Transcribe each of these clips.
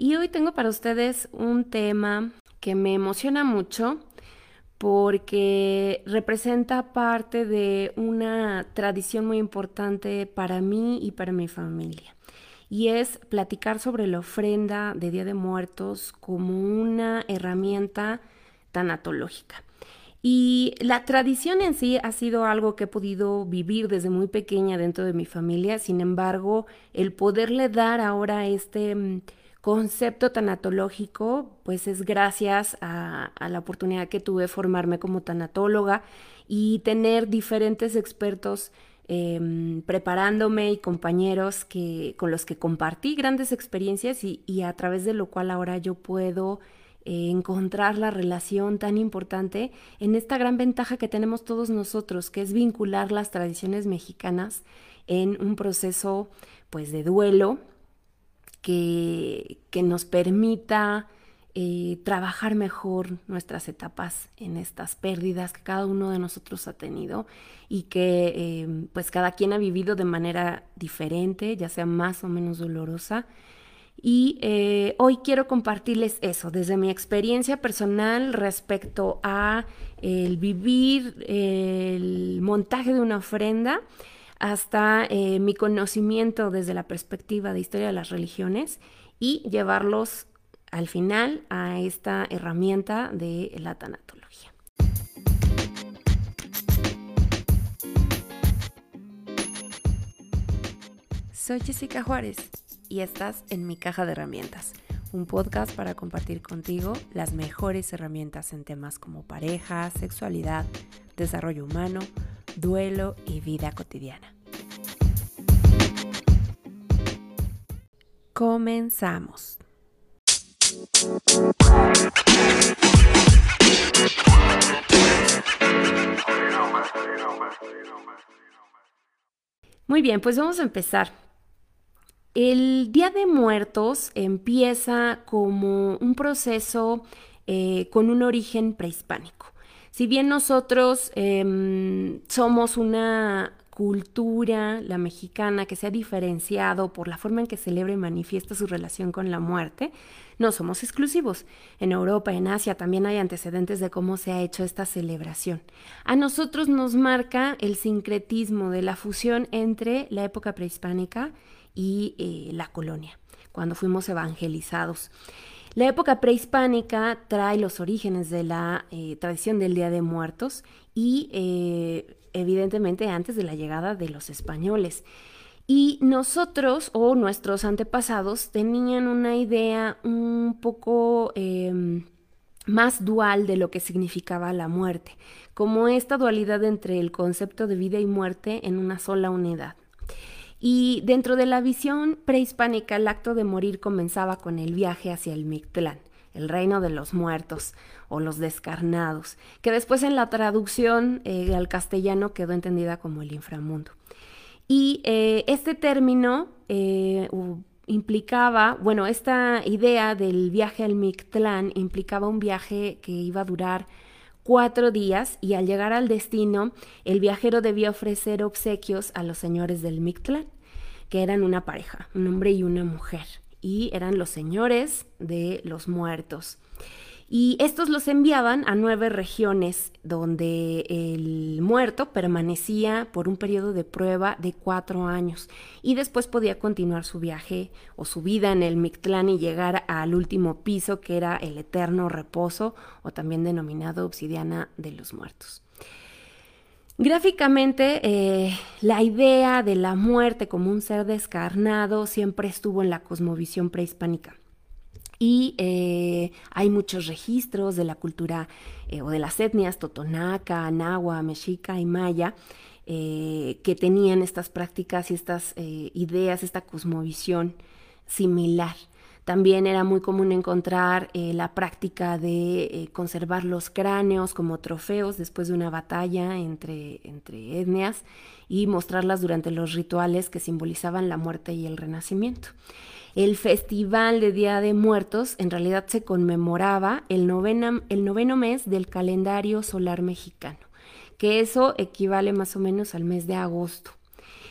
Y hoy tengo para ustedes un tema que me emociona mucho porque representa parte de una tradición muy importante para mí y para mi familia. Y es platicar sobre la ofrenda de Día de Muertos como una herramienta tanatológica. Y la tradición en sí ha sido algo que he podido vivir desde muy pequeña dentro de mi familia, sin embargo, el poderle dar ahora este mm, concepto tanatológico, pues es gracias a, la oportunidad que tuve formarme como tanatóloga y tener diferentes expertos em, preparándome y compañeros que, con los que compartí grandes experiencias y, y a través de lo cual ahora yo puedo eh, encontrar la relación tan importante en esta gran ventaja que tenemos todos nosotros, que es vincular las tradiciones mexicanas en un proceso pues de duelo que, que nos permita eh, trabajar mejor nuestras etapas en estas pérdidas que cada uno de nosotros ha tenido y que eh, pues cada quien ha vivido de manera diferente, ya sea más o menos dolorosa. Y eh, hoy quiero compartirles eso, desde mi experiencia personal respecto a el vivir el montaje de una ofrenda hasta eh, mi conocimiento desde la perspectiva de historia de las religiones y llevarlos al final a esta herramienta de la tanatología. Soy Jessica Juárez y estás en mi caja de herramientas, un podcast para compartir contigo las mejores herramientas en temas como pareja, sexualidad, desarrollo humano, duelo y vida cotidiana. Comenzamos. Muy bien, pues vamos a empezar. El Día de Muertos empieza como un proceso eh, con un origen prehispánico. Si bien nosotros em, somos una cultura, la mexicana, que se ha diferenciado por la forma en que celebra y manifiesta su relación con la muerte, no somos exclusivos. En Europa, en Asia también hay antecedentes de cómo se ha hecho esta celebración. A nosotros nos marca el sincretismo de la fusión entre la época prehispánica y eh, la colonia, cuando fuimos evangelizados. La época prehispánica trae los orígenes de la eh, tradición del Día de Muertos y eh, evidentemente antes de la llegada de los españoles. Y nosotros o nuestros antepasados tenían una idea un poco em, más dual de lo que significaba la muerte, como esta dualidad entre el concepto de vida y muerte en una sola unidad. Y dentro de la visión prehispánica, el acto de morir comenzaba con el viaje hacia el Mictlán, el reino de los muertos o los descarnados, que después en la traducción eh, al castellano quedó entendida como el inframundo. Y eh, este término eh, implicaba, bueno, esta idea del viaje al Mictlán implicaba un viaje que iba a durar cuatro días y al llegar al destino, el viajero debía ofrecer obsequios a los señores del Mictlán, que eran una pareja, un hombre y una mujer, y eran los señores de los muertos. Y estos los enviaban a nueve regiones donde el muerto permanecía por un periodo de prueba de cuatro años y después podía continuar su viaje o su vida en el Mictlán y llegar al último piso que era el eterno reposo o también denominado obsidiana de los muertos. Gráficamente, eh, la idea de la muerte como un ser descarnado siempre estuvo en la cosmovisión prehispánica. Y eh, hay muchos registros de la cultura eh, o de las etnias totonaca, nahua, mexica y maya eh, que tenían estas prácticas y estas ideas, esta cosmovisión similar. También era muy común encontrar la práctica de conservar los cráneos como trofeos después de una batalla entre, entre etnias y mostrarlas durante los rituales que simbolizaban la muerte y el renacimiento. El festival de Día de Muertos en realidad se conmemoraba el, el noveno mes del calendario solar mexicano, que eso equivale más o menos al mes de agosto.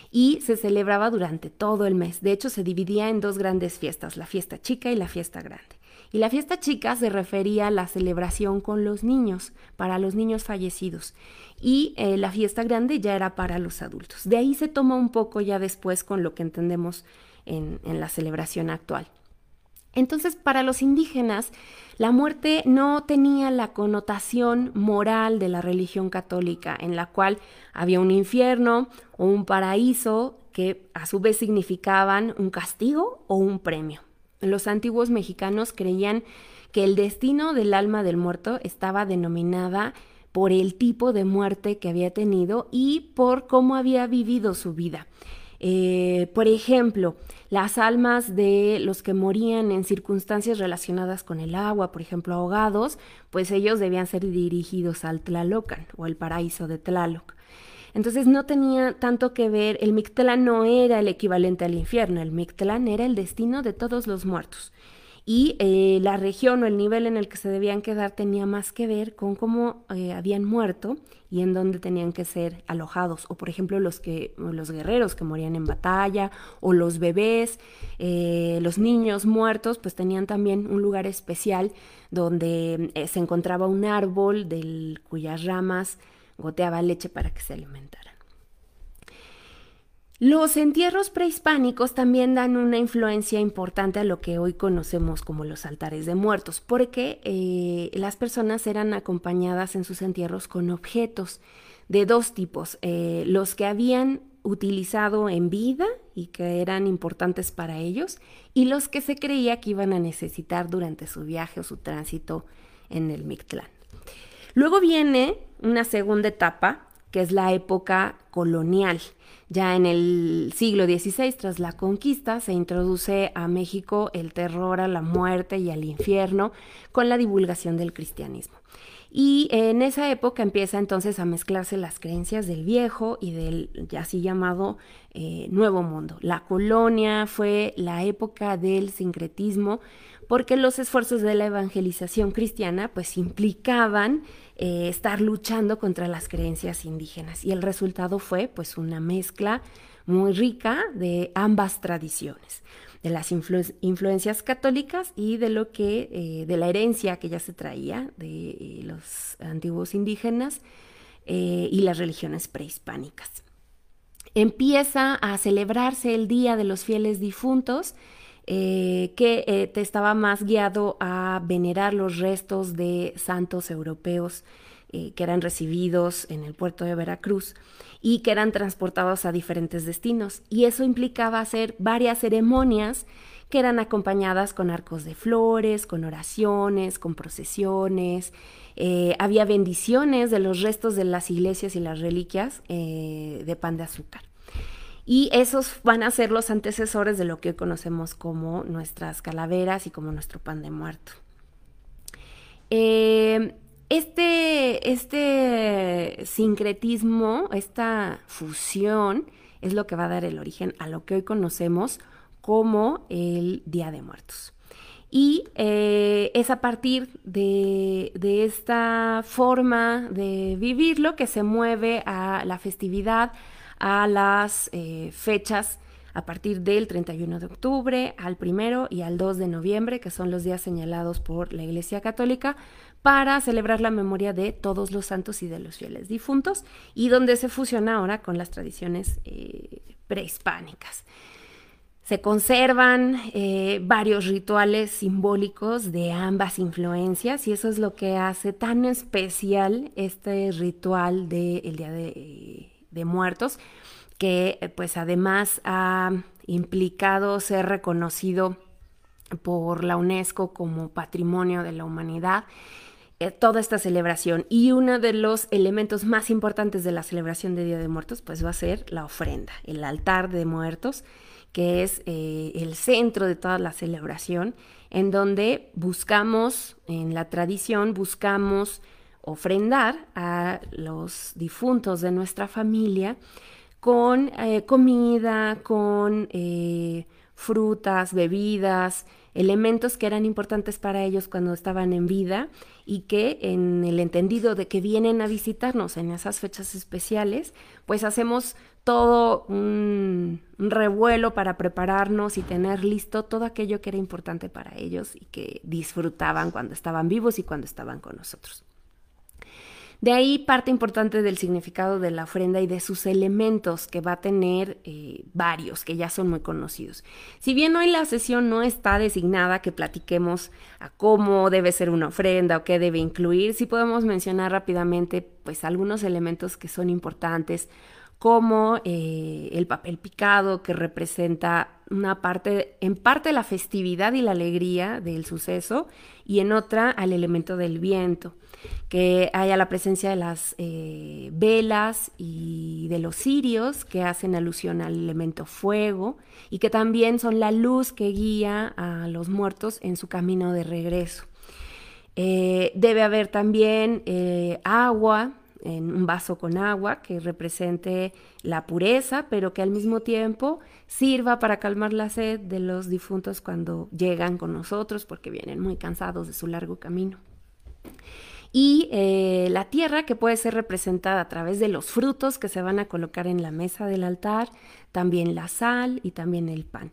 y se celebraba durante todo el mes. De hecho, se dividía en dos grandes fiestas, la fiesta chica y la fiesta grande. Y la fiesta chica se refería a la celebración con los niños, para los niños fallecidos. Y eh, la fiesta grande ya era para los adultos. De ahí se toma un poco ya después con lo que entendemos en, la celebración actual. Entonces, para los indígenas, la muerte no tenía la connotación moral de la religión católica, en la cual había un infierno o un paraíso que a su vez significaban un castigo o un premio. Los antiguos mexicanos creían que el destino del alma del muerto estaba denominada por el tipo de muerte que había tenido y por cómo había vivido su vida. Eh, por ejemplo, las almas de los que morían en circunstancias relacionadas con el agua, por ejemplo, ahogados, pues ellos debían ser dirigidos al Tlalocan o al paraíso de Tlaloc. Entonces no tenía tanto que ver, el Mictlán no era el equivalente al infierno, el Mictlán era el destino de todos los muertos. Y eh, la región o el nivel en el que se debían quedar tenía más que ver con cómo eh, habían muerto y en dónde tenían que ser alojados. O por ejemplo los, que, los guerreros que morían en batalla o los bebés, eh, los niños muertos, pues tenían también un lugar especial donde se encontraba un árbol del, cuyas ramas goteaba leche para que se alimentaran. Los entierros prehispánicos también dan una influencia importante a lo que hoy conocemos como los altares de muertos, porque eh, las personas eran acompañadas en sus entierros con objetos de dos tipos, eh, los que habían utilizado en vida y que eran importantes para ellos, y los que se creía que iban a necesitar durante su viaje o su tránsito en el Mictlán. Luego viene una segunda etapa, que es la época colonial. Ya en el siglo XVI, tras la conquista, se introduce a México el terror a la muerte y al infierno con la divulgación del cristianismo. Y en esa época empieza entonces a mezclarse las creencias del viejo y del así llamado eh, nuevo mundo. La colonia fue la época del sincretismo porque los esfuerzos de la evangelización cristiana pues implicaban eh, estar luchando contra las creencias indígenas y el resultado fue pues una mezcla muy rica de ambas tradiciones de las influencias católicas y de lo que eh, de la herencia que ya se traía de eh, los antiguos indígenas y las religiones prehispánicas. Empieza a celebrarse el Día de los Fieles Difuntos eh, que eh, te estaba más guiado a venerar los restos de santos europeos eh, que eran recibidos en el puerto de Veracruz y que eran transportados a diferentes destinos. Y eso implicaba hacer varias ceremonias que eran acompañadas con arcos de flores, con oraciones, con procesiones. había bendiciones de los restos de las iglesias y las reliquias de pan de azúcar. Y esos van a ser los antecesores de lo que hoy conocemos como nuestras calaveras y como nuestro pan de muerto. Eh, este, este sincretismo, esta fusión, es lo que va a dar el origen a lo que hoy conocemos como el Día de Muertos. Y eh, es a partir de, de, esta forma de vivirlo que se mueve a la festividad, a las eh, fechas a partir del 31 de octubre al 1 y al 2 de noviembre, que son los días señalados por la Iglesia Católica, para celebrar la memoria de todos los santos y de los fieles difuntos, y donde se fusiona ahora con las tradiciones eh, prehispánicas. Se conservan eh, varios rituales simbólicos de ambas influencias y eso es lo que hace tan especial este ritual del Día de de muertos, que eh, pues además ha implicado ser reconocido por la UNESCO como Patrimonio de la Humanidad eh, toda esta celebración. Y uno de los elementos más importantes de la celebración de Día de Muertos pues va a ser la ofrenda, el altar de muertos que es eh, el centro de toda la celebración en donde buscamos en la tradición buscamos ofrendar a los difuntos de nuestra familia con eh, comida, con eh, frutas, bebidas, elementos que eran importantes para ellos cuando estaban en vida y que en el entendido de que vienen a visitarnos en esas fechas especiales, pues hacemos todo un, revuelo para prepararnos y tener listo todo aquello que era importante para ellos y que disfrutaban cuando estaban vivos y cuando estaban con nosotros. De ahí parte importante del significado de la ofrenda y de sus elementos, que va a tener eh, varios, que ya son muy conocidos. Si bien hoy la sesión no está designada que platiquemos a cómo debe ser una ofrenda o qué debe incluir, sí podemos mencionar rápidamente pues algunos elementos que son importantes como eh, el papel picado que representa una parte, en parte la festividad y la alegría del suceso y en otra al elemento del viento, que haya la presencia de las eh, velas y de los cirios que hacen alusión al elemento fuego y que también son la luz que guía a los muertos en su camino de regreso. Eh, debe haber también agua, en un vaso con agua que represente la pureza, pero que al mismo tiempo sirva para calmar la sed de los difuntos cuando llegan con nosotros porque vienen muy cansados de su largo camino. Y eh, la tierra que puede ser representada a través de los frutos que se van a colocar en la mesa del altar, también la sal y también el pan.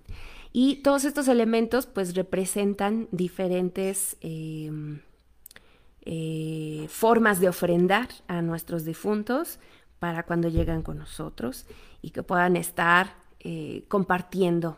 Y todos estos elementos pues representan diferentes... Eh, eh, formas de ofrendar a nuestros difuntos para cuando llegan con nosotros y que puedan estar eh, compartiendo.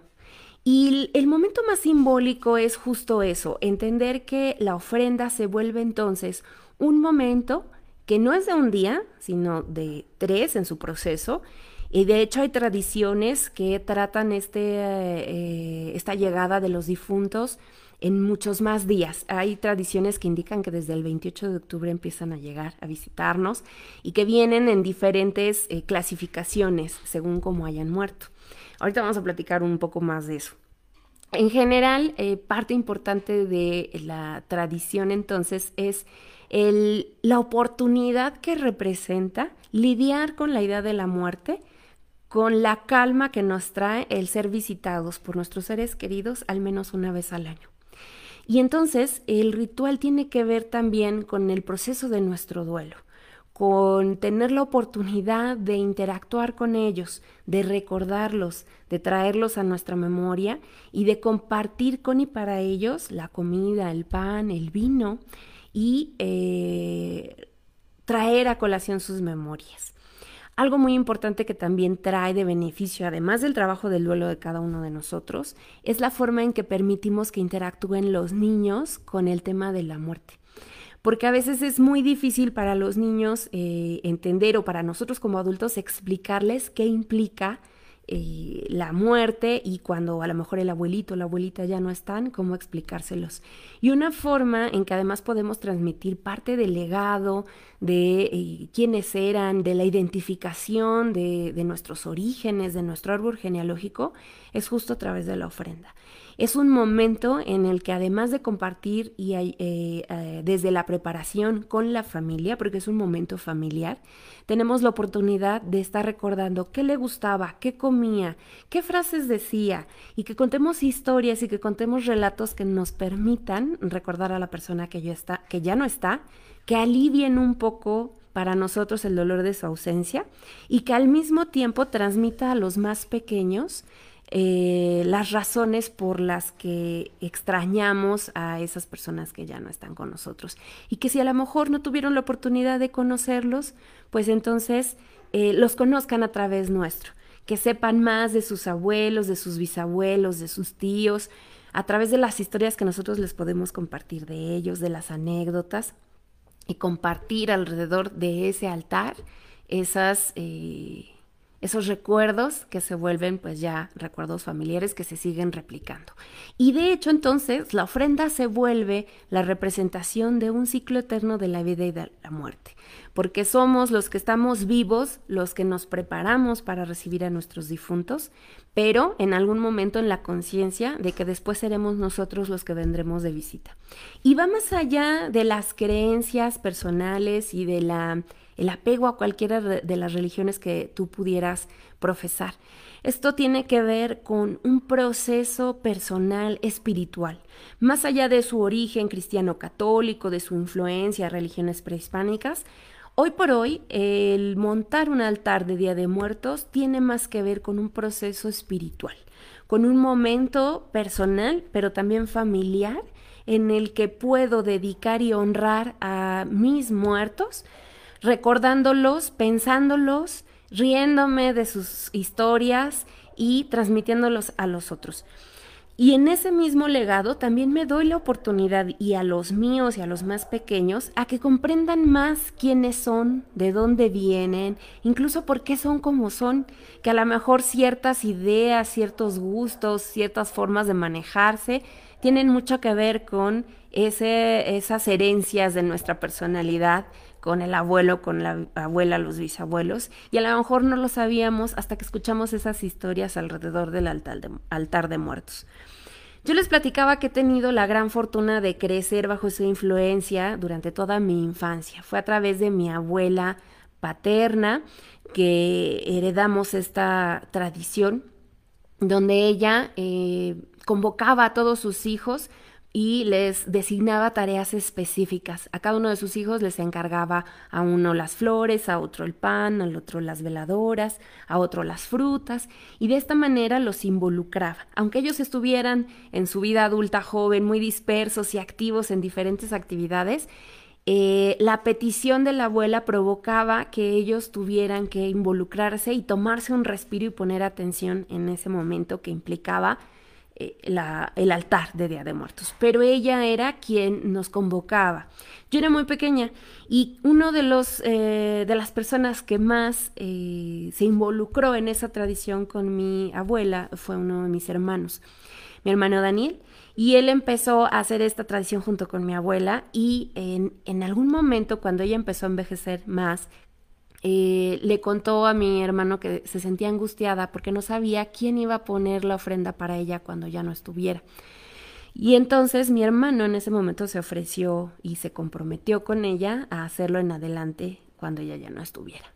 Y el momento más simbólico es justo eso, entender que la ofrenda se vuelve entonces un momento que no es de un día, sino de tres en su proceso. Y de hecho hay tradiciones que tratan este, eh, esta llegada de los difuntos en muchos más días. Hay tradiciones que indican que desde el 28 de octubre empiezan a llegar a visitarnos y que vienen en diferentes eh, clasificaciones según cómo hayan muerto. Ahorita vamos a platicar un poco más de eso. En general, eh, parte importante de la tradición entonces es la oportunidad que representa lidiar con la idea de la muerte, con la calma que nos trae el ser visitados por nuestros seres queridos al menos una vez al año. Y entonces el ritual tiene que ver también con el proceso de nuestro duelo, con tener la oportunidad de interactuar con ellos, de recordarlos, de traerlos a nuestra memoria y de compartir con y para ellos la comida, el pan, el vino y eh, traer a colación sus memorias. Algo muy importante que también trae de beneficio, además del trabajo del duelo de cada uno de nosotros, es la forma en que permitimos que interactúen los niños con el tema de la muerte. Porque a veces es muy difícil para los niños eh, entender o para nosotros como adultos explicarles qué implica eh, la muerte y cuando a lo mejor el abuelito o la abuelita ya no están, cómo explicárselos. Y una forma en que además podemos transmitir parte del legado, de eh, quiénes eran, de la identificación de, de nuestros orígenes, de nuestro árbol genealógico, es justo a través de la ofrenda. Es un momento en el que además de compartir y eh, eh, desde la preparación con la familia, porque es un momento familiar, tenemos la oportunidad de estar recordando qué le gustaba, qué comía, qué frases decía y que contemos historias y que contemos relatos que nos permitan recordar a la persona que ya, está, que ya no está, que alivien un poco para nosotros el dolor de su ausencia y que al mismo tiempo transmita a los más pequeños eh, las razones por las que extrañamos a esas personas que ya no están con nosotros. Y que si a lo mejor no tuvieron la oportunidad de conocerlos, pues entonces eh, los conozcan a través nuestro, que sepan más de sus abuelos, de sus bisabuelos, de sus tíos, a través de las historias que nosotros les podemos compartir de ellos, de las anécdotas, y compartir alrededor de ese altar esas... Eh, esos recuerdos que se vuelven pues ya recuerdos familiares que se siguen replicando. Y de hecho entonces la ofrenda se vuelve la representación de un ciclo eterno de la vida y de la muerte, porque somos los que estamos vivos, los que nos preparamos para recibir a nuestros difuntos, pero en algún momento en la conciencia de que después seremos nosotros los que vendremos de visita. Y va más allá de las creencias personales y de la el apego a cualquiera de las religiones que tú pudieras profesar. Esto tiene que ver con un proceso personal espiritual. Más allá de su origen cristiano católico, de su influencia a religiones prehispánicas, Hoy por hoy, el montar un altar de Día de Muertos tiene más que ver con un proceso espiritual, con un momento personal, pero también familiar, en el que puedo dedicar y honrar a mis muertos, recordándolos, pensándolos, riéndome de sus historias y transmitiéndolos a los otros. Y en ese mismo legado también me doy la oportunidad y a los míos y a los más pequeños a que comprendan más quiénes son, de dónde vienen, incluso por qué son como son, que a lo mejor ciertas ideas, ciertos gustos, ciertas formas de manejarse tienen mucho que ver con ese, esas herencias de nuestra personalidad, con el abuelo, con la abuela, los bisabuelos, y a lo mejor no lo sabíamos hasta que escuchamos esas historias alrededor del altar de, muertos. Yo les platicaba que he tenido la gran fortuna de crecer bajo esa influencia durante toda mi infancia. Fue a través de mi abuela paterna que heredamos esta tradición, donde ella eh, convocaba a todos sus hijos y les designaba tareas específicas. A cada uno de sus hijos les encargaba a uno las flores, a otro el pan, al otro las veladoras, a otro las frutas, y de esta manera los involucraba. Aunque ellos estuvieran en su vida adulta joven muy dispersos y activos en diferentes actividades, eh, la petición de la abuela provocaba que ellos tuvieran que involucrarse y tomarse un respiro y poner atención en ese momento que implicaba eh, el altar de Día de Muertos, pero ella era quien nos convocaba. Yo era muy pequeña y uno de los eh, de las personas que más eh, se involucró en esa tradición con mi abuela fue uno de mis hermanos, mi hermano Daniel. Y él empezó a hacer esta tradición junto con mi abuela y en, en algún momento cuando ella empezó a envejecer más, eh, le contó a mi hermano que se sentía angustiada porque no sabía quién iba a poner la ofrenda para ella cuando ya no estuviera. Y entonces mi hermano en ese momento se ofreció y se comprometió con ella a hacerlo en adelante cuando ella ya no estuviera.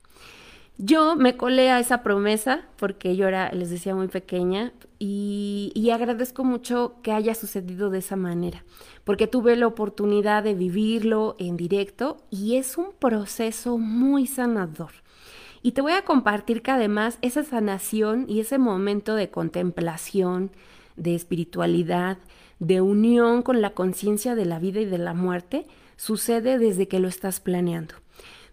Yo me colé a esa promesa porque yo era, les decía, muy pequeña y, agradezco mucho que haya sucedido de esa manera, porque tuve la oportunidad de vivirlo en directo y es un proceso muy sanador. Y te voy a compartir que además esa sanación y ese momento de contemplación, de espiritualidad, de unión con la conciencia de la vida y de la muerte, sucede desde que lo estás planeando.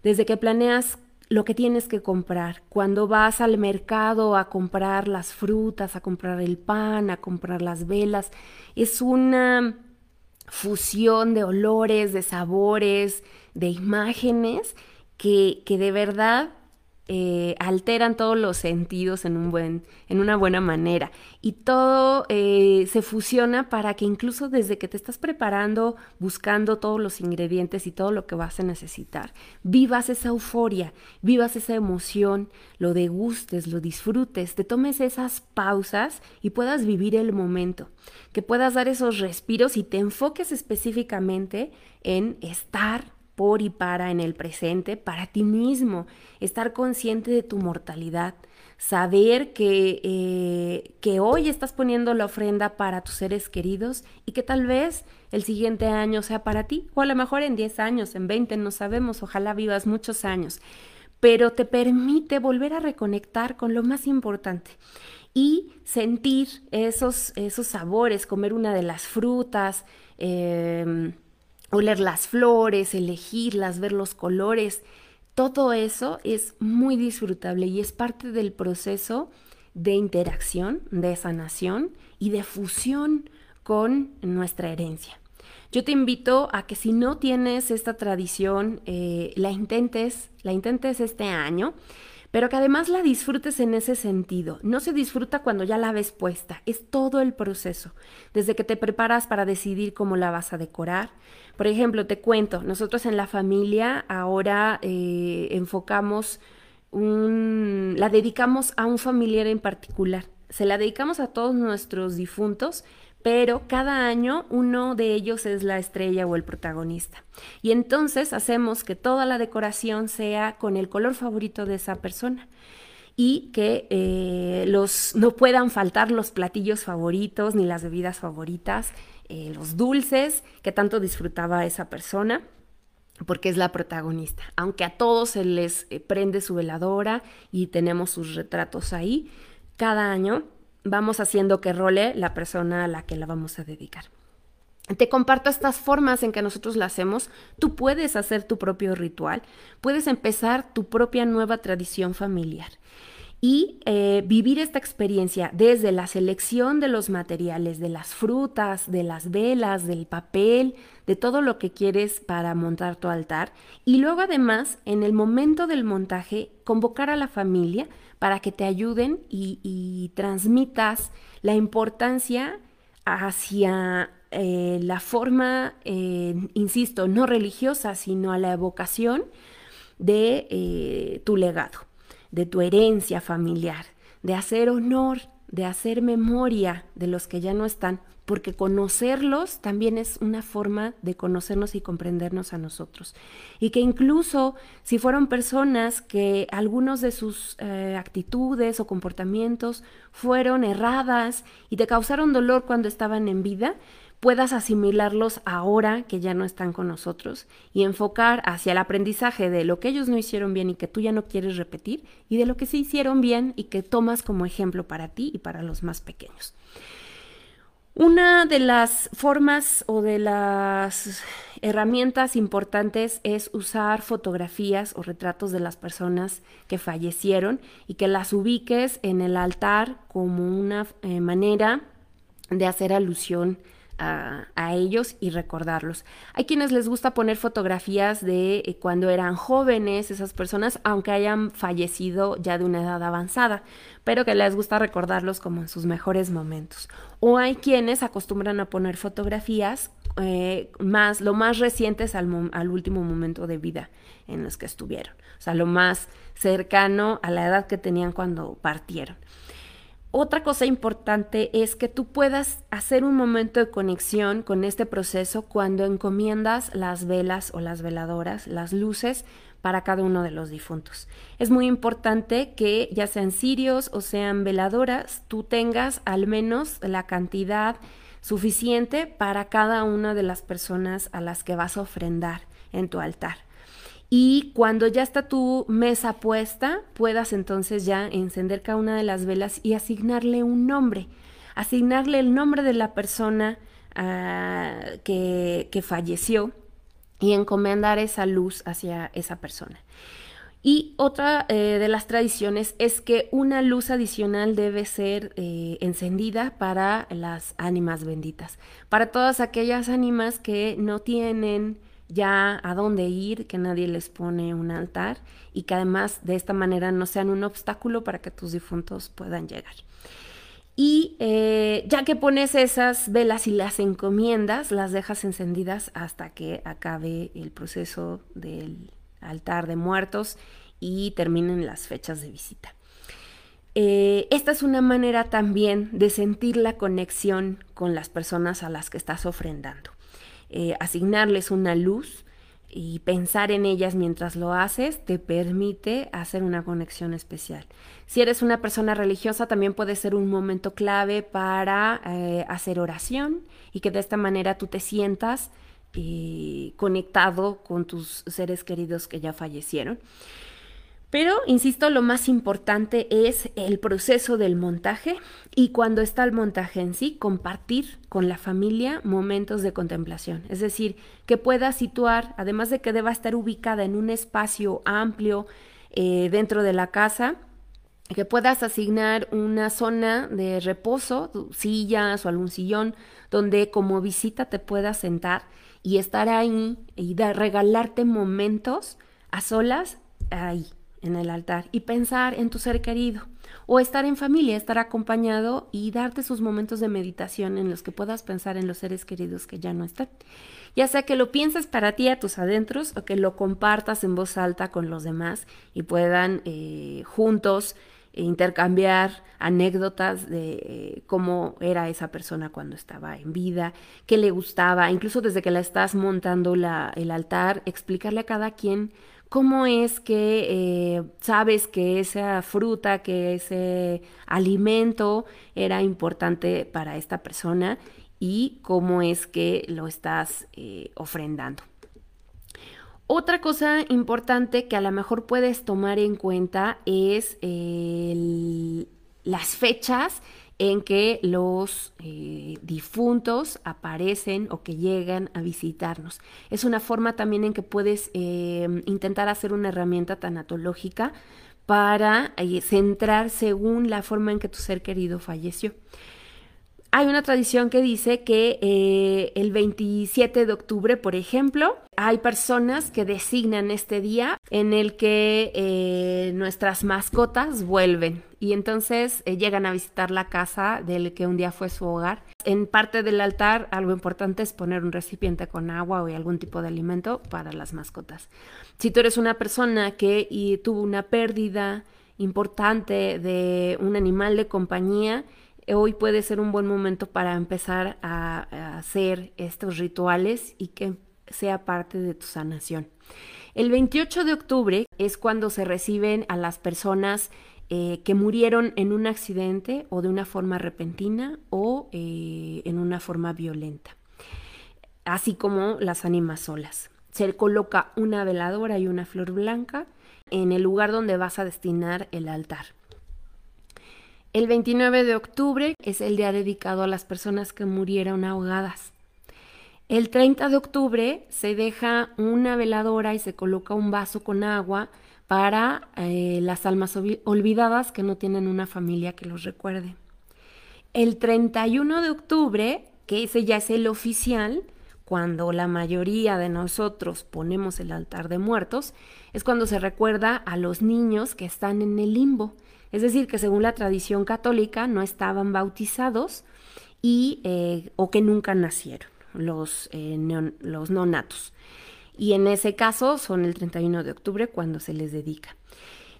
Desde que planeas lo que tienes que comprar. Cuando vas al mercado a comprar las frutas, a comprar el pan, a comprar las velas, es una fusión de olores, de sabores, de imágenes que, que de verdad eh, alteran todos los sentidos en, un buen, en una buena manera. Y todo eh, se fusiona para que incluso desde que te estás preparando, buscando todos los ingredientes y todo lo que vas a necesitar, vivas esa euforia, vivas esa emoción, lo degustes, lo disfrutes, te tomes esas pausas y puedas vivir el momento, que puedas dar esos respiros y te enfoques específicamente en estar por y para en el presente, para ti mismo, estar consciente de tu mortalidad, saber que, eh, que hoy estás poniendo la ofrenda para tus seres queridos y que tal vez el siguiente año sea para ti, o a lo mejor en 10 años, en 20, no sabemos, ojalá vivas muchos años, pero te permite volver a reconectar con lo más importante y sentir esos, esos sabores, comer una de las frutas, eh, oler las flores, elegirlas, ver los colores, todo eso es muy disfrutable y es parte del proceso de interacción, de sanación y de fusión con nuestra herencia. Yo te invito a que si no tienes esta tradición, eh, la intentes, la intentes este año pero que además la disfrutes en ese sentido. No se disfruta cuando ya la ves puesta, es todo el proceso, desde que te preparas para decidir cómo la vas a decorar. Por ejemplo, te cuento, nosotros en la familia ahora eh, enfocamos un, la dedicamos a un familiar en particular. Se la dedicamos a todos nuestros difuntos, pero cada año uno de ellos es la estrella o el protagonista. Y entonces hacemos que toda la decoración sea con el color favorito de esa persona. y que eh, los, no puedan faltar los platillos favoritos ni las bebidas favoritas, eh, los dulces que tanto disfrutaba esa persona porque es la protagonista. Aunque a todos se les eh, prende su veladora y tenemos sus retratos ahí, cada año vamos haciendo que role la persona a la que la vamos a dedicar. Te comparto estas formas en que nosotros la hacemos. Tú puedes hacer tu propio ritual, puedes empezar tu propia nueva tradición familiar y eh, vivir esta experiencia desde la selección de los materiales, de las frutas, de las velas, del papel, de todo lo que quieres para montar tu altar. Y luego además, en el momento del montaje, convocar a la familia para que te ayuden y, transmitas la importancia hacia eh, la forma, eh, insisto, no religiosa, sino a la evocación de tu legado de tu herencia familiar, de hacer honor, de hacer memoria de los que ya no están, porque conocerlos también es una forma de conocernos y comprendernos a nosotros. Y que incluso si fueron personas que algunos de sus eh, actitudes o comportamientos fueron erradas y te causaron dolor cuando estaban en vida, puedas asimilarlos ahora que ya no están con nosotros y enfocar hacia el aprendizaje de lo que ellos no hicieron bien y que tú ya no quieres repetir y de lo que sí hicieron bien y que tomas como ejemplo para ti y para los más pequeños. Una de las formas o de las herramientas importantes es usar fotografías o retratos de las personas que fallecieron y que las ubiques en el altar como una eh, manera de hacer alusión a, ellos y recordarlos. Hay quienes les gusta poner fotografías de eh, cuando eran jóvenes esas personas, aunque hayan fallecido ya de una edad avanzada, pero que les gusta recordarlos como en sus mejores momentos. O hay quienes acostumbran a poner fotografías eh, más, lo más recientes al, al último momento de vida en los que estuvieron, o sea, lo más cercano a la edad que tenían cuando partieron. Otra cosa importante es que tú puedas hacer un momento de conexión con este proceso cuando encomiendas las velas o las veladoras, las luces para cada uno de los difuntos. Es muy importante que ya sean cirios o sean veladoras, tú tengas al menos la cantidad suficiente para cada una de las personas a las que vas a ofrendar en tu altar. Y cuando ya está tu mesa puesta, puedas entonces ya encender cada una de las velas y asignarle un nombre, asignarle el nombre de la persona ah, que, falleció y encomendar esa luz hacia esa persona. Y otra eh, de las tradiciones es que una luz adicional debe ser eh, encendida para las ánimas benditas, para todas aquellas ánimas que no tienen ya a dónde ir, que nadie les pone un altar y que además de esta manera no sean un obstáculo para que tus difuntos puedan llegar. Y eh, ya que pones esas velas y las encomiendas, las dejas encendidas hasta que acabe el proceso del altar de muertos y terminen las fechas de visita. Eh, esta es una manera también de sentir la conexión con las personas a las que estás ofrendando. Eh, asignarles una luz y pensar en ellas mientras lo haces te permite hacer una conexión especial. Si eres una persona religiosa, también puede ser un momento clave para eh, hacer oración y que de esta manera tú te sientas eh, conectado con tus seres queridos que ya fallecieron. Pero, insisto, lo más importante es el proceso del montaje y cuando está el montaje en sí, compartir con la familia momentos de contemplación. Es decir, que pueda situar, además de que deba estar ubicada en un espacio amplio eh, dentro de la casa, que puedas asignar una zona de reposo, sillas o algún sillón, donde como visita te puedas sentar y estar ahí y regalarte momentos a solas ahí en el altar y pensar en tu ser querido. O estar en familia, estar acompañado y darte sus momentos de meditación en los que puedas pensar en los seres queridos que ya no están. Ya sea que lo pienses para ti a tus adentros o que lo compartas en voz alta con los demás y puedan eh, juntos intercambiar anécdotas de eh, cómo era esa persona cuando estaba en vida, qué le gustaba, incluso desde que la estás montando la, el altar, explicarle a cada quien cómo es que eh, sabes que esa fruta, que ese alimento era importante para esta persona y cómo es que lo estás eh, ofrendando. Otra cosa importante que a lo mejor puedes tomar en cuenta es las fechas en que los eh, difuntos aparecen o que llegan a visitarnos. Es una forma también en que puedes eh, intentar hacer una herramienta tanatológica para eh, centrar según la forma en que tu ser querido falleció. Hay una tradición que dice que eh, el 27 de octubre, por ejemplo, hay personas que designan este día en el que eh, nuestras mascotas vuelven y entonces eh, llegan a visitar la casa del que un día fue su hogar. En parte del altar, algo importante es poner un recipiente con agua o algún tipo de alimento para las mascotas. Si tú eres una persona que tuvo una pérdida importante de un animal de compañía, hoy puede ser un buen momento para empezar a, hacer estos rituales y que sea parte de tu sanación. El 28 de octubre es cuando se reciben a las personas eh, que murieron en un accidente o de una forma repentina o eh, en una forma violenta, así como las ánimas solas. Se coloca una veladora y una flor blanca en el lugar donde vas a destinar el altar. El 29 de octubre es el día dedicado a las personas que murieron ahogadas. El 30 de octubre se deja una veladora y se coloca un vaso con agua para eh, las almas olvidadas que no tienen una familia que los recuerde. El 31 de octubre, que ese ya es el oficial, cuando la mayoría de nosotros ponemos el altar de muertos, es cuando se recuerda a los niños que están en el limbo es decir, que según la tradición católica no estaban bautizados y, eh, o que nunca nacieron, los, eh, los no natos. Y en ese caso son el 31 de octubre cuando se les dedica.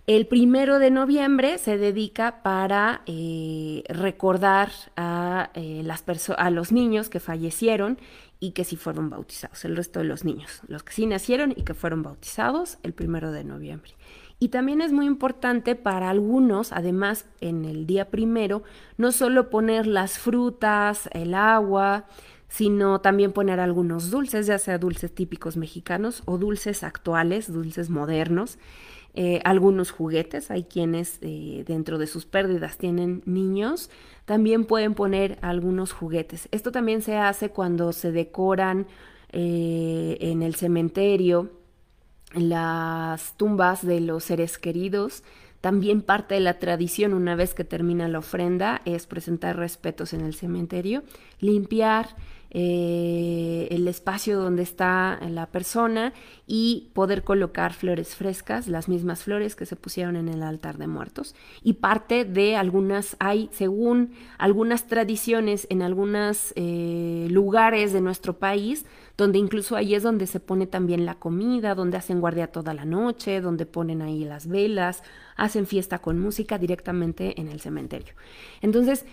El primero de noviembre se dedica para eh, recordar a, las a los niños que fallecieron y que sí fueron bautizados, el resto de los niños, los que sí nacieron y que fueron bautizados el primero de noviembre. Y también es muy importante para algunos, además en el día primero, no solo poner las frutas, el agua, sino también poner algunos dulces, ya sea dulces típicos mexicanos o dulces actuales, dulces modernos, eh, algunos juguetes, hay quienes eh, dentro de sus pérdidas tienen niños, también pueden poner algunos juguetes. Esto también se hace cuando se decoran eh, en el cementerio las tumbas de los seres queridos. También parte de la tradición, una vez que termina la ofrenda, es presentar respetos en el cementerio, limpiar eh, el espacio donde está la persona y poder colocar flores frescas, las mismas flores que se pusieron en el altar de muertos. Y parte de algunas, hay, según algunas tradiciones en algunos eh, lugares de nuestro país, donde incluso ahí es donde se pone también la comida, donde hacen guardia toda la noche, donde ponen ahí las velas, hacen fiesta con música directamente en el cementerio. Entonces,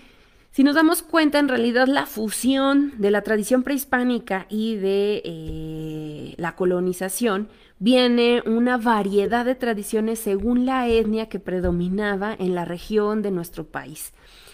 si nos damos cuenta, en realidad la fusión de la tradición prehispánica y de eh, la colonización viene una variedad de tradiciones según la etnia que predominaba en la región de nuestro país.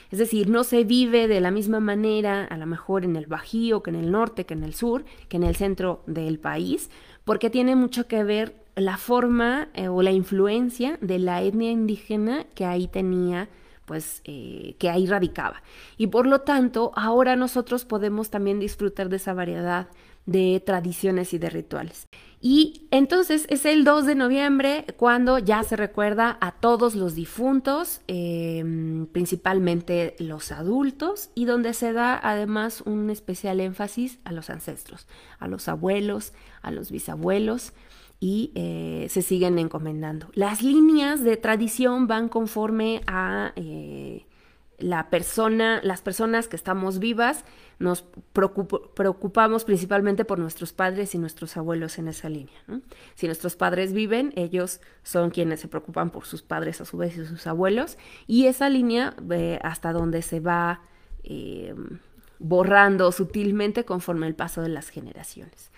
Es decir, no se vive de la misma manera, a lo mejor en el Bajío, que en el norte, que en el sur, que en el centro del país, porque tiene mucho que ver la forma eh, o la influencia de la etnia indígena que ahí tenía pues eh, que ahí radicaba. Y por lo tanto, ahora nosotros podemos también disfrutar de esa variedad de tradiciones y de rituales. Y entonces es el 2 de noviembre cuando ya se recuerda a todos los difuntos, em, principalmente los adultos, y donde se da además un especial énfasis a los ancestros, a los abuelos, a los bisabuelos, y eh, se siguen encomendando. Las líneas de tradición van conforme a eh, la persona, las personas que estamos vivas, nos preocupamos principalmente por nuestros padres y nuestros abuelos en esa línea. Si nuestros padres viven, ellos son quienes se preocupan por sus padres a su vez y sus abuelos, y esa línea hasta donde se va eh, borrando sutilmente conforme el paso de las generaciones.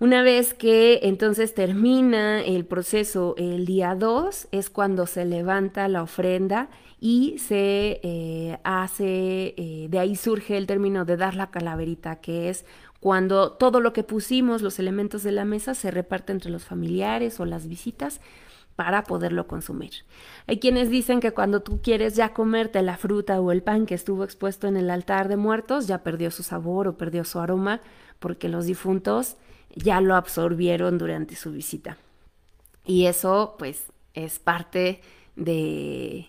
Una vez que entonces termina el proceso el día 2 es cuando se levanta la ofrenda y se eh, hace, eh, de ahí surge el término de dar la calaverita, que es cuando todo lo que pusimos, los elementos de la mesa, se reparte entre los familiares o las visitas para poderlo consumir. Hay quienes dicen que cuando tú quieres ya comerte la fruta o el pan que estuvo expuesto en el altar de muertos, ya perdió su sabor o perdió su aroma, porque los difuntos ya lo absorbieron durante su visita. Y eso pues es parte de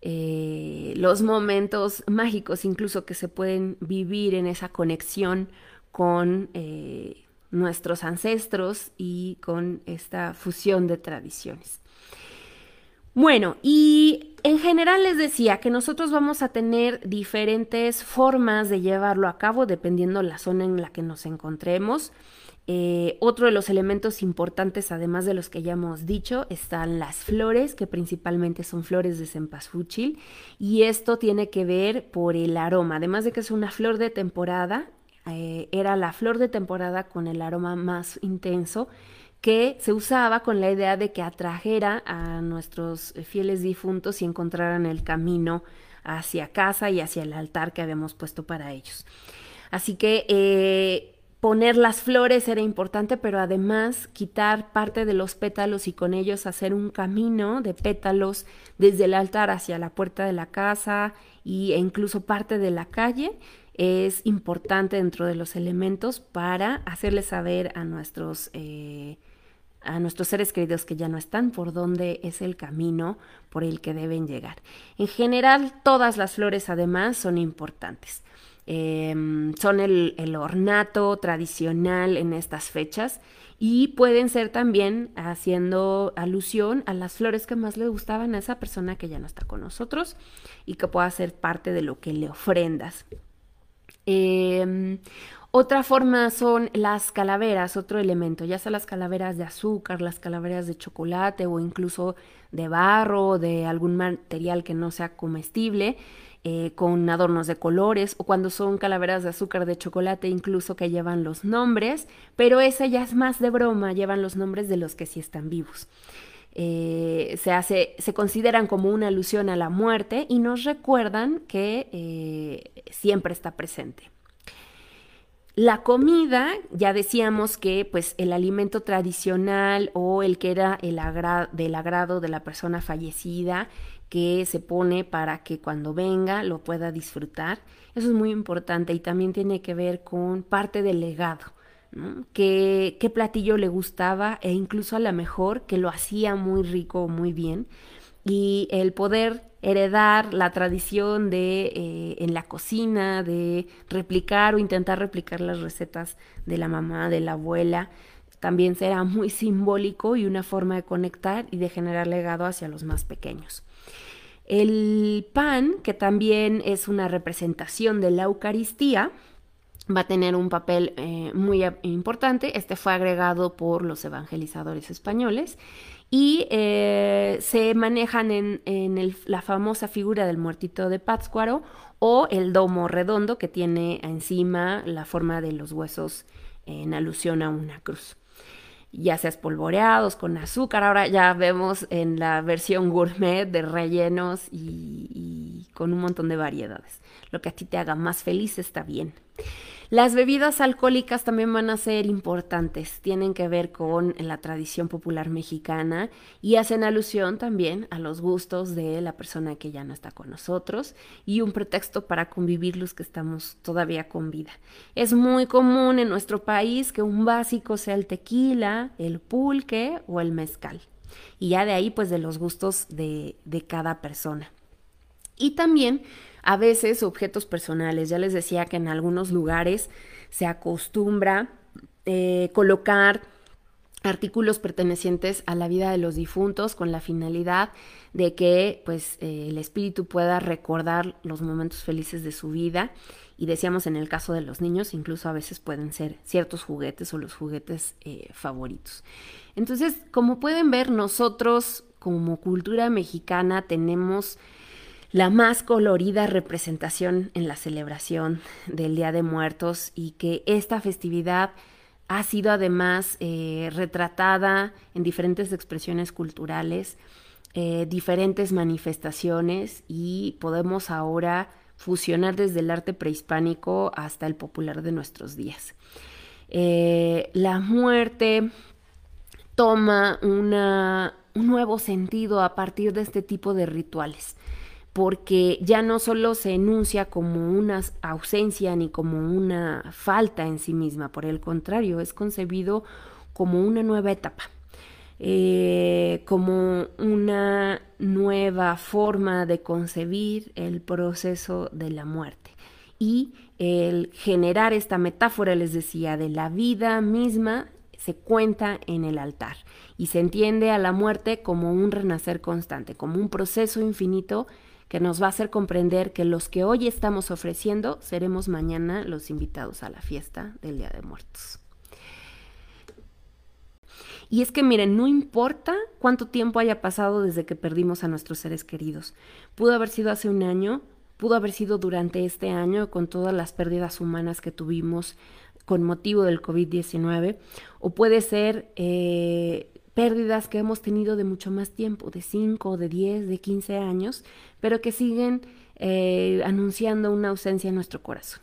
eh, los momentos mágicos incluso que se pueden vivir en esa conexión con eh, nuestros ancestros y con esta fusión de tradiciones. Bueno, y en general les decía que nosotros vamos a tener diferentes formas de llevarlo a cabo dependiendo la zona en la que nos encontremos. Eh, otro de los elementos importantes, además de los que ya hemos dicho, están las flores, que principalmente son flores de cempasúchil, y esto tiene que ver por el aroma. Además de que es una flor de temporada, eh, era la flor de temporada con el aroma más intenso que se usaba con la idea de que atrajera a nuestros fieles difuntos y encontraran el camino hacia casa y hacia el altar que habíamos puesto para ellos. Así que eh, poner las flores era importante, pero además quitar parte de los pétalos y con ellos hacer un camino de pétalos desde el altar hacia la puerta de la casa e incluso parte de la calle es importante dentro de los elementos para hacerles saber a nuestros eh, a nuestros seres queridos que ya no están por dónde es el camino por el que deben llegar. En general, todas las flores además son importantes. Em, son el, ornato tradicional en estas fechas y pueden ser también haciendo alusión a las flores que más le gustaban a esa persona que ya no está con nosotros y que pueda ser parte de lo que le ofrendas. Em, otra forma son las calaveras, otro elemento, ya sea las calaveras de azúcar, las calaveras de chocolate o incluso de barro, de algún material que no sea comestible. Eh, con adornos de colores o cuando son calaveras de azúcar de chocolate incluso que llevan los nombres, pero esa ya es más de broma, llevan los nombres de los que sí están vivos. Eh, se, hace, se consideran como una alusión a la muerte y nos recuerdan que eh, siempre está presente. La comida, ya decíamos que pues el alimento tradicional o el que era el del agrado de la persona fallecida que se pone para que cuando venga lo pueda disfrutar. Eso es muy importante y también tiene que ver con parte del legado. ¿Qué, qué platillo le gustaba e incluso a lo mejor que lo hacía muy rico, muy bien. Y el poder heredar la tradición de eh, en la cocina, de replicar o intentar replicar las recetas de la mamá, de la abuela, también será muy simbólico y una forma de conectar y de generar legado hacia los más pequeños. El pan, que también es una representación de la Eucaristía, va a tener un papel eh, muy importante. Este fue agregado por los evangelizadores españoles y eh, se manejan en, la famosa figura del muertito de Pátzcuaro o el domo redondo que tiene encima la forma de los huesos en alusión a una cruz ya sea espolvoreados con azúcar. Ahora ya vemos en la versión gourmet de rellenos y, y, con un montón de variedades. Lo que a ti te haga más feliz está bien. Las bebidas alcohólicas también van a ser importantes, tienen que ver con la tradición popular mexicana y hacen alusión también a los gustos de la persona que ya no está con nosotros y un pretexto para convivir los que estamos todavía con vida. Es muy común en nuestro país que un básico sea el tequila, el pulque o el mezcal. Y ya de ahí pues de los gustos de, de cada persona. Y también a veces objetos personales. Ya les decía que en algunos lugares se acostumbra eh, colocar artículos pertenecientes a la vida de los difuntos con la finalidad de que pues eh, el espíritu pueda recordar los momentos felices de su vida y decíamos en el caso de los niños incluso a veces pueden ser ciertos juguetes o los juguetes eh, favoritos entonces como pueden ver nosotros como cultura mexicana tenemos la más colorida representación en la celebración del Día de Muertos y que esta festividad ha sido además eh, retratada en diferentes expresiones culturales, eh, diferentes manifestaciones y podemos ahora fusionar desde el arte prehispánico hasta el popular de nuestros días. Eh, la muerte toma un nuevo sentido a partir de este tipo de rituales porque ya no solo se enuncia como una ausencia ni como una falta en sí misma, por el contrario, es concebido como una nueva etapa, eh, como una nueva forma de concebir el proceso de la muerte. Y el generar esta metáfora, les decía, de la vida misma se cuenta en el altar y se entiende a la muerte como un renacer constante, como un proceso infinito que nos va a hacer comprender que los que hoy estamos ofreciendo seremos mañana los invitados a la fiesta del Día de Muertos. Y es que miren, no importa cuánto tiempo haya pasado desde que perdimos a nuestros seres queridos. Pudo haber sido hace un año, pudo haber sido durante este año con todas las pérdidas humanas que tuvimos con motivo del COVID-19, o puede ser eh, pérdidas que hemos tenido de mucho más tiempo, de 5, de 10, de 15 años, pero que siguen eh, anunciando una ausencia en nuestro corazón.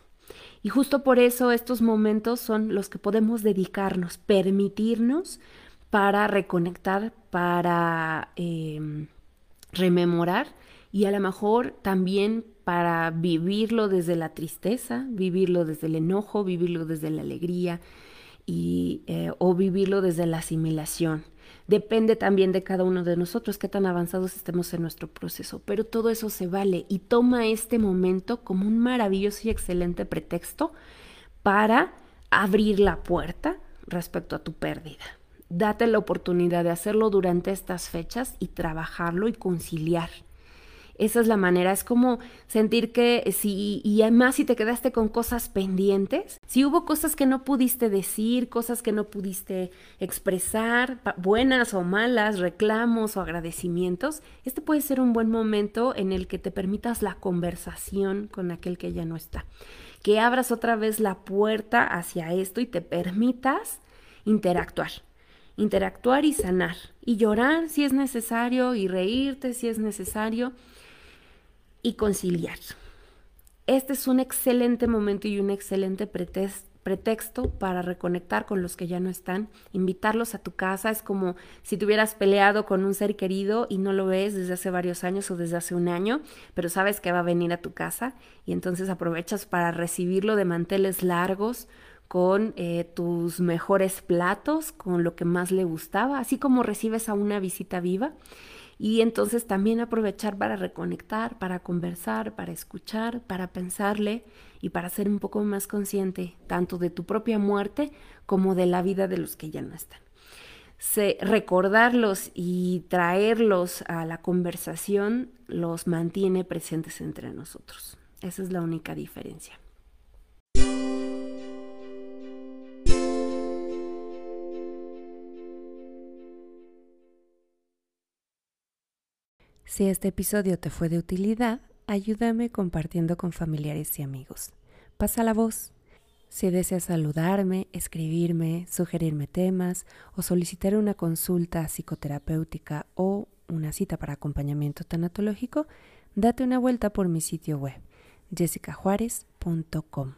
Y justo por eso estos momentos son los que podemos dedicarnos, permitirnos para reconectar, para em, rememorar y a lo mejor también para vivirlo desde la tristeza, vivirlo desde el enojo, vivirlo desde la alegría y, eh, o vivirlo desde la asimilación Depende también de cada uno de nosotros qué tan avanzados estemos en nuestro proceso, pero todo eso se vale y toma este momento como un maravilloso y excelente pretexto para abrir la puerta respecto a tu pérdida. Date la oportunidad de hacerlo durante estas fechas y trabajarlo y conciliar. Esa es la manera, es como sentir que si, y además si te quedaste con cosas pendientes, si hubo cosas que no pudiste decir, cosas que no pudiste expresar, buenas o malas, reclamos o agradecimientos, este puede ser un buen momento en el que te permitas la conversación con aquel que ya no está. Que abras otra vez la puerta hacia esto y te permitas interactuar. Interactuar y sanar, y llorar si es necesario, y reírte si es necesario, y conciliar. Este es un excelente momento y un excelente pretexto para reconectar con los que ya no están, invitarlos a tu casa. Es como si te hubieras peleado con un ser querido y no lo ves desde hace varios años o desde hace un año, pero sabes que va a venir a tu casa y entonces aprovechas para recibirlo de manteles largos con eh, tus mejores platos, con lo que más le gustaba, así como recibes a una visita viva y entonces también aprovechar para reconectar, para conversar, para escuchar, para pensarle y para ser un poco más consciente tanto de tu propia muerte como de la vida de los que ya no están. recordarlos y traerlos a la conversación los mantiene presentes entre nosotros. Esa es la única diferencia. Si este episodio te fue de utilidad, ayúdame compartiendo con familiares y amigos. Pasa la voz. Si deseas saludarme, escribirme, sugerirme temas o solicitar una consulta psicoterapéutica o una cita para acompañamiento tanatológico, date una vuelta por mi sitio web jessicajuárez.com.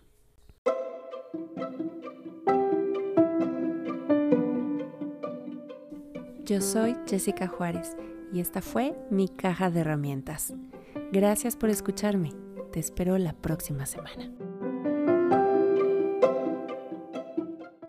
Yo soy Jessica Juárez y esta fue mi caja de herramientas. Gracias por escucharme. Te espero la próxima semana.